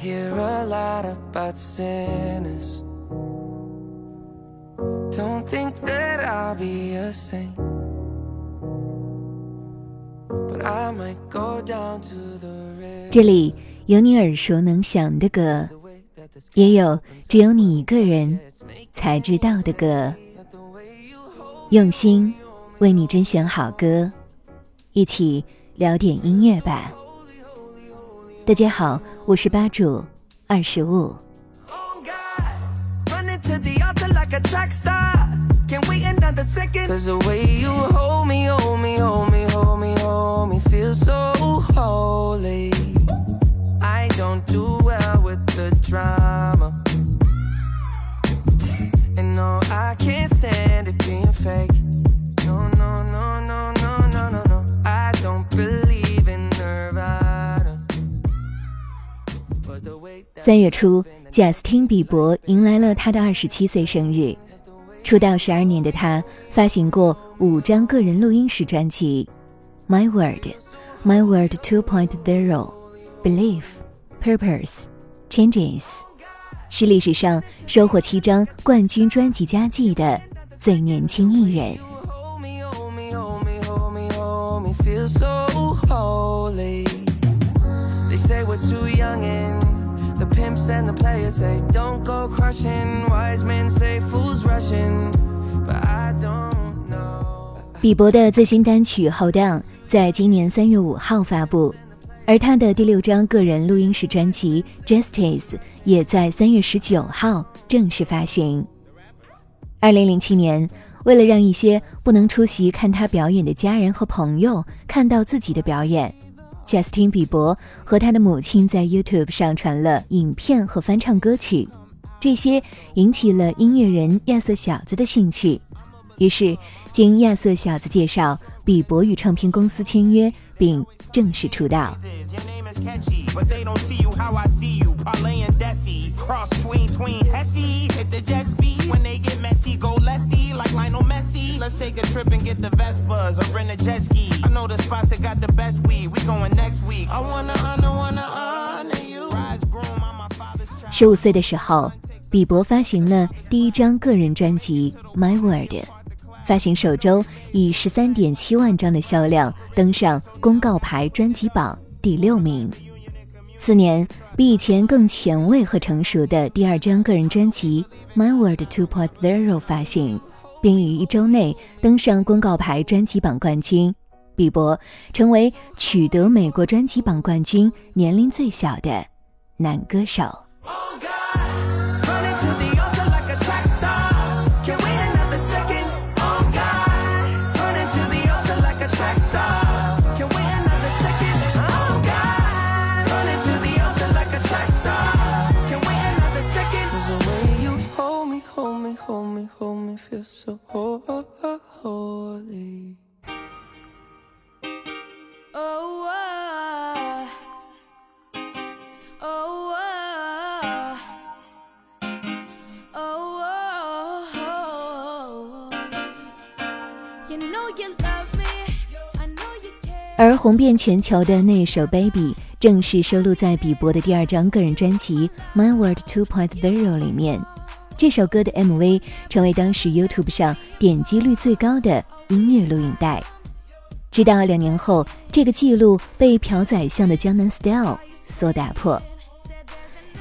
hear a lot about sinners. Don't think that I'll be a saint. But I might go down to the river. 这里有你耳熟能详的歌，也有只有你一个人才知道的歌。用心为你甄选好歌，一起聊点音乐吧。大家好，我是吧主二十五。Oh God, running to the altar like 三月初，贾斯汀·比伯迎来了他的二十七岁生日。出道十二年的他，发行过五张个人录音室专辑，《My World》、《My World 2.0》、《Belief》、《Purpose》、《Changes》，是历史上收获七张冠军专辑佳绩的最年轻艺人。And the pimps and the players say don't go crushing. Wise men say fools rushing, but I don't know. 比伯的最新单曲《Hold On》在今年三月五号发布，而他的第六张个人录音室专辑《Justice》也在三月十九号正式发行。二零零七年，为了让一些不能出席看他表演的家人和朋友看到自己的表演，贾斯汀·比伯和他的母亲在 YouTube 上传了影片和翻唱歌曲，这些引起了音乐人亚瑟小子的兴趣。于是，经亚瑟小子介绍，比伯与唱片公司签约，并正式出道。Cross tween tween Hesse hit the jet ski when they get messy, go lefty like Lionel Messi. Let's take a trip and get the Vespas or rent a jet ski. I know the spots that got the best weed. We going next week. I wanna honor, wanna honor you. Rise groom, I'm my father's child. 十五岁的时候，比伯发行了第一张个人专辑《My World》，发行首周以十三点七万张的销量登上公告牌专辑榜第六名。次年，比以前更前卫和成熟的第二张个人专辑《My World 2.0》发行，并于一周内登上公告牌专辑榜冠军。比伯成为取得美国专辑榜冠军年龄最小的男歌手。So holy. Oh, uh, oh, uh, oh, oh, You know you love me. I know you care. 而红遍全球的那首《Baby》正是收录在比伯的第二张个人专辑《My World 2.0》里面。这首歌的 MV 成为当时 YouTube 上点击率最高的音乐录影带。直到两年后，这个记录被朴宰相的《江南 Style》所打破。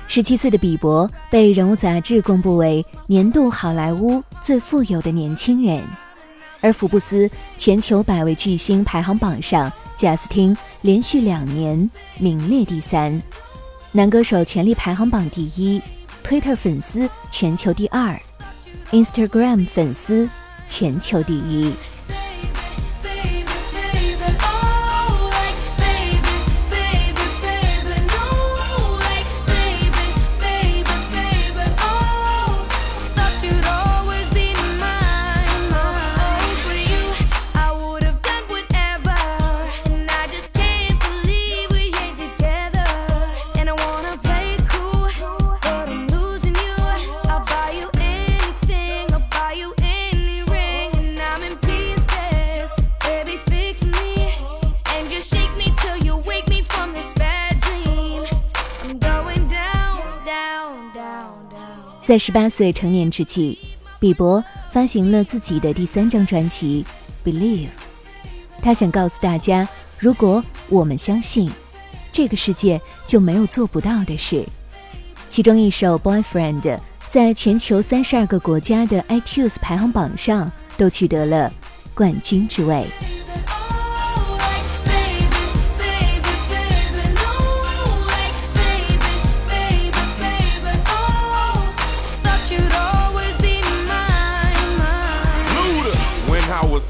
十七岁的比伯被《人物》杂志公布为年度好莱坞最富有的年轻人。而福布斯全球百位巨星排行榜上，贾斯汀连续两年名列第三，男歌手权力排行榜第一，Twitter 粉丝全球第二，Instagram 粉丝全球第一。在十八岁成年之际，比伯发行了自己的第三张专辑《Believe》。他想告诉大家，如果我们相信，这个世界就没有做不到的事。其中一首《Boyfriend》在全球三十二个国家的 iTunes 排行榜上都取得了冠军之位。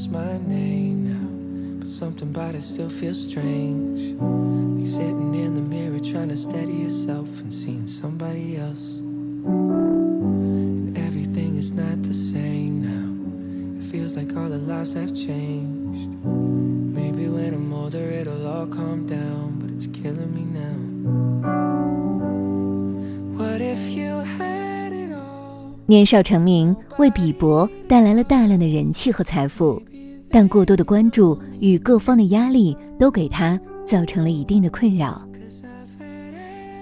knows my name now, but something about it still feels strange. Like sitting in the mirror trying to steady yourself and seeing somebody else. And everything is not the same now. It feels like all the lives have changed. Maybe when I'm older it'll all calm down, but it's killing me now. What if you had? 年少成名为比伯带来了大量的人气和财富，但过多的关注与各方的压力都给他造成了一定的困扰。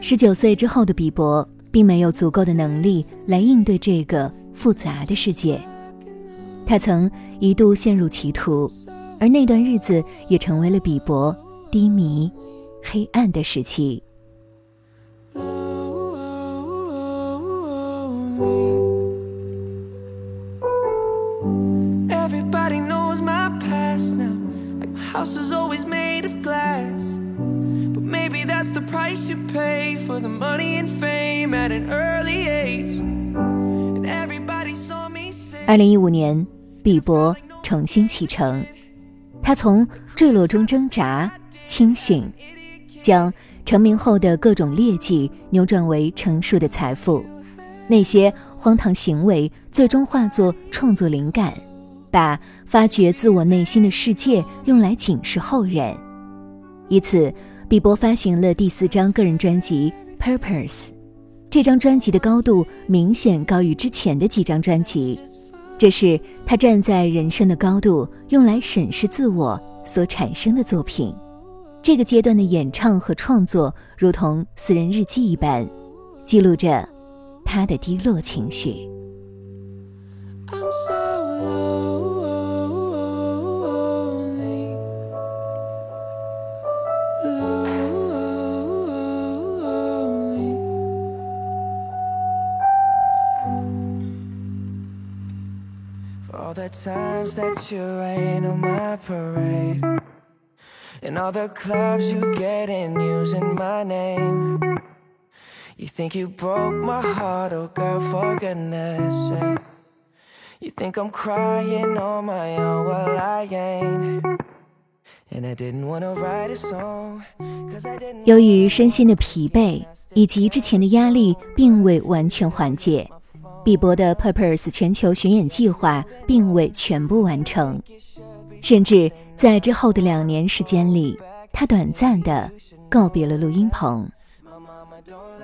十九岁之后的比伯并没有足够的能力来应对这个复杂的世界，他曾一度陷入歧途，而那段日子也成为了比伯低迷、黑暗的时期。Price you pay for the money and fame at an early age. And everybody saw me say. 二零一五年，比伯重新启程，他从坠落中挣扎、清醒，将成名后的各种劣迹扭转为成熟的财富。那些荒唐行为最终化作创作灵感，把发掘自我内心的世界用来警示后人。以此，比伯发行了第四张个人专辑《Purpose》。这张专辑的高度明显高于之前的几张专辑，这是他站在人生的高度用来审视自我所产生的作品。这个阶段的演唱和创作如同私人日记一般，记录着他的低落情绪。That you rain on my parade. And all the clubs you get in using my name. You think you broke my heart, oh girl, for goodness sake. You think I'm crying on my own, well I ain't. And I didn't wanna write a song, cause I didn't 由于身心的疲惫以及之前的压力并未完全缓解，比伯的 Purpose 全球巡演计划并未全部完成，甚至在之后的两年时间里，他短暂的告别了录音棚。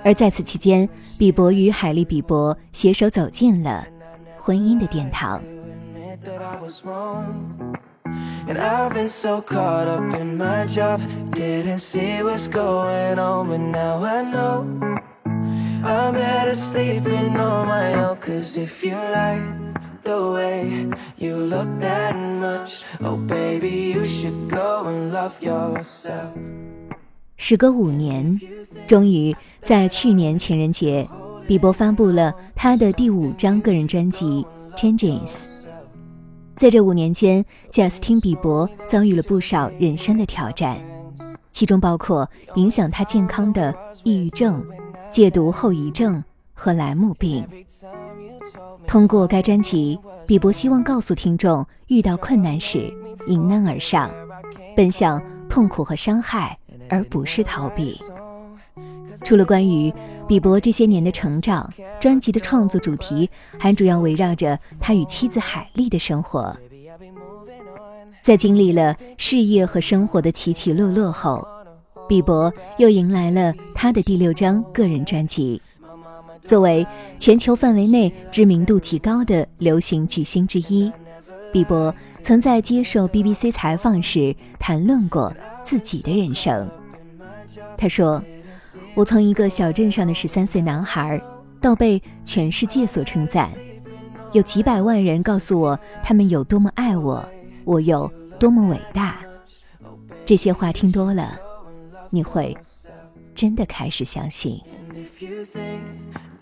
而在此期间，比伯与海莉·比伯携手走进了婚姻的殿堂。admit that I was wrong. And I've been so caught up in my job, didn't see what's going on, but now I know I'm better sleeping on my. Cause if you like the way you look that much, oh baby, you should go and love yourself. 时隔五年，终于在去年情人节，比伯发布了他的第五张个人专辑《Changes》。在这五年间，贾斯汀·比伯遭遇了不少人生的挑战，其中包括影响他健康的抑郁症、戒毒后遗症和莱姆病。通过该专辑，比伯希望告诉听众，遇到困难时迎难而上，奔向痛苦和伤害，而不是逃避。除了关于比伯这些年的成长，专辑的创作主题还主要围绕着他与妻子海莉的生活。在经历了事业和生活的起起落落后，比伯又迎来了他的第六张个人专辑。作为全球范围内知名度极高的流行巨星之一，比伯曾在接受 BBC 采访时谈论过自己的人生。他说：“我从一个小镇上的十三岁男孩，到被全世界所称赞，有几百万人告诉我他们有多么爱我，我有多么伟大。这些话听多了，你会真的开始相信。”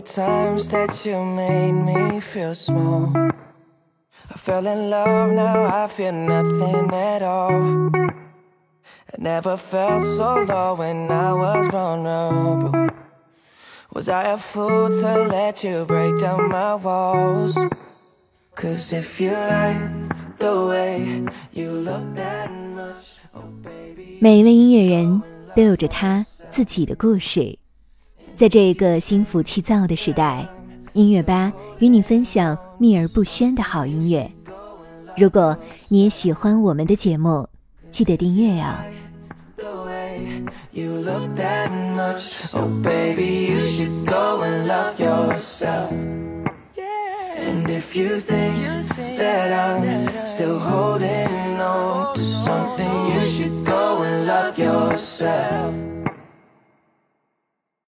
the times that you made me feel small. I fell in love, now I feel nothing at all. I never felt so low when I was vulnerable. Was I a fool to let you break down my walls? Cause if you like the way you look that much, oh baby. 每一位音乐人都有着他自己的故事。在这个心浮气躁的时代，音乐吧与你分享秘而不宣的好音乐。如果你也喜欢我们的节目，记得订阅啊！the way you look that much. Oh, baby, you should go and love yourself. Yeah. And if you think that I'm still holding on to something, you should go and love yourself.